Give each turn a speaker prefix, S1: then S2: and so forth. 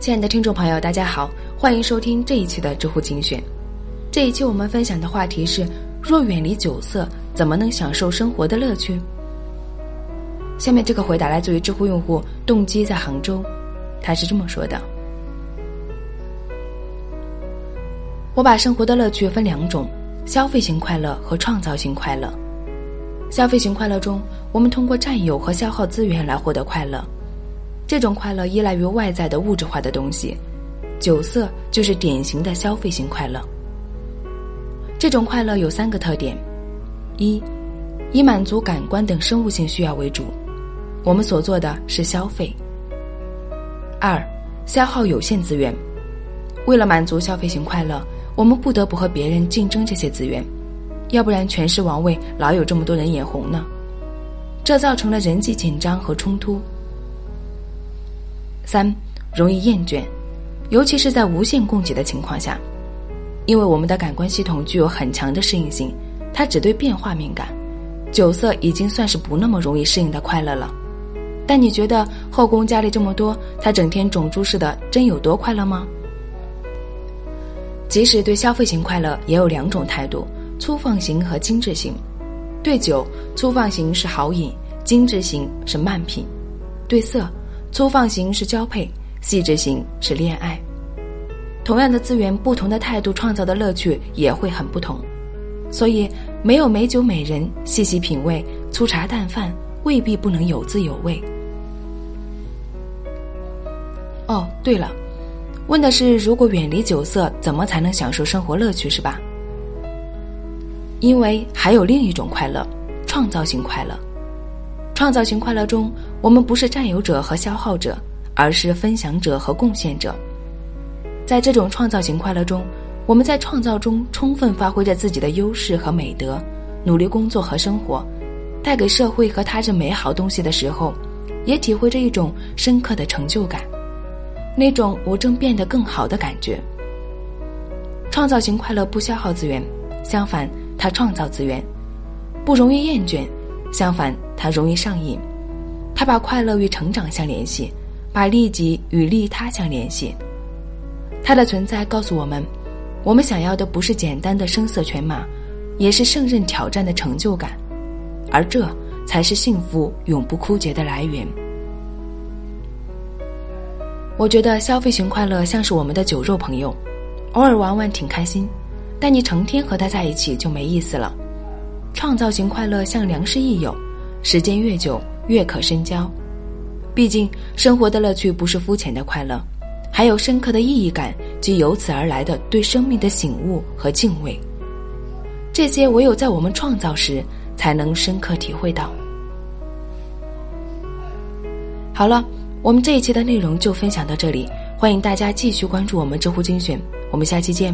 S1: 亲爱的听众朋友，大家好，欢迎收听这一期的知乎精选。这一期我们分享的话题是：若远离酒色，怎么能享受生活的乐趣？下面这个回答来自于知乎用户动机在杭州，他是这么说的：我把生活的乐趣分两种，消费型快乐和创造性快乐。消费型快乐中，我们通过占有和消耗资源来获得快乐。这种快乐依赖于外在的物质化的东西，酒色就是典型的消费型快乐。这种快乐有三个特点：一，以满足感官等生物性需要为主，我们所做的是消费；二，消耗有限资源，为了满足消费型快乐，我们不得不和别人竞争这些资源，要不然权势王位老有这么多人眼红呢，这造成了人际紧张和冲突。三，容易厌倦，尤其是在无限供给的情况下，因为我们的感官系统具有很强的适应性，它只对变化敏感。酒色已经算是不那么容易适应的快乐了，但你觉得后宫佳丽这么多，他整天种猪似的，真有多快乐吗？即使对消费型快乐也有两种态度：粗放型和精致型。对酒，粗放型是好饮，精致型是慢品；对色。粗放型是交配，细致型是恋爱。同样的资源，不同的态度创造的乐趣也会很不同。所以，没有美酒美人，细细品味，粗茶淡饭未必不能有滋有味。哦，对了，问的是如果远离酒色，怎么才能享受生活乐趣，是吧？因为还有另一种快乐，创造性快乐。创造性快乐中，我们不是占有者和消耗者，而是分享者和贡献者。在这种创造型快乐中，我们在创造中充分发挥着自己的优势和美德，努力工作和生活，带给社会和他人美好东西的时候，也体会着一种深刻的成就感，那种我正变得更好的感觉。创造型快乐不消耗资源，相反，它创造资源，不容易厌倦。相反，它容易上瘾，他把快乐与成长相联系，把利己与利他相联系。他的存在告诉我们，我们想要的不是简单的声色犬马，也是胜任挑战的成就感，而这才是幸福永不枯竭的来源。我觉得消费型快乐像是我们的酒肉朋友，偶尔玩玩挺开心，但你成天和他在一起就没意思了。创造型快乐像良师益友，时间越久越可深交。毕竟生活的乐趣不是肤浅的快乐，还有深刻的意义感及由此而来的对生命的醒悟和敬畏。这些唯有在我们创造时才能深刻体会到。好了，我们这一期的内容就分享到这里，欢迎大家继续关注我们知乎精选，我们下期见。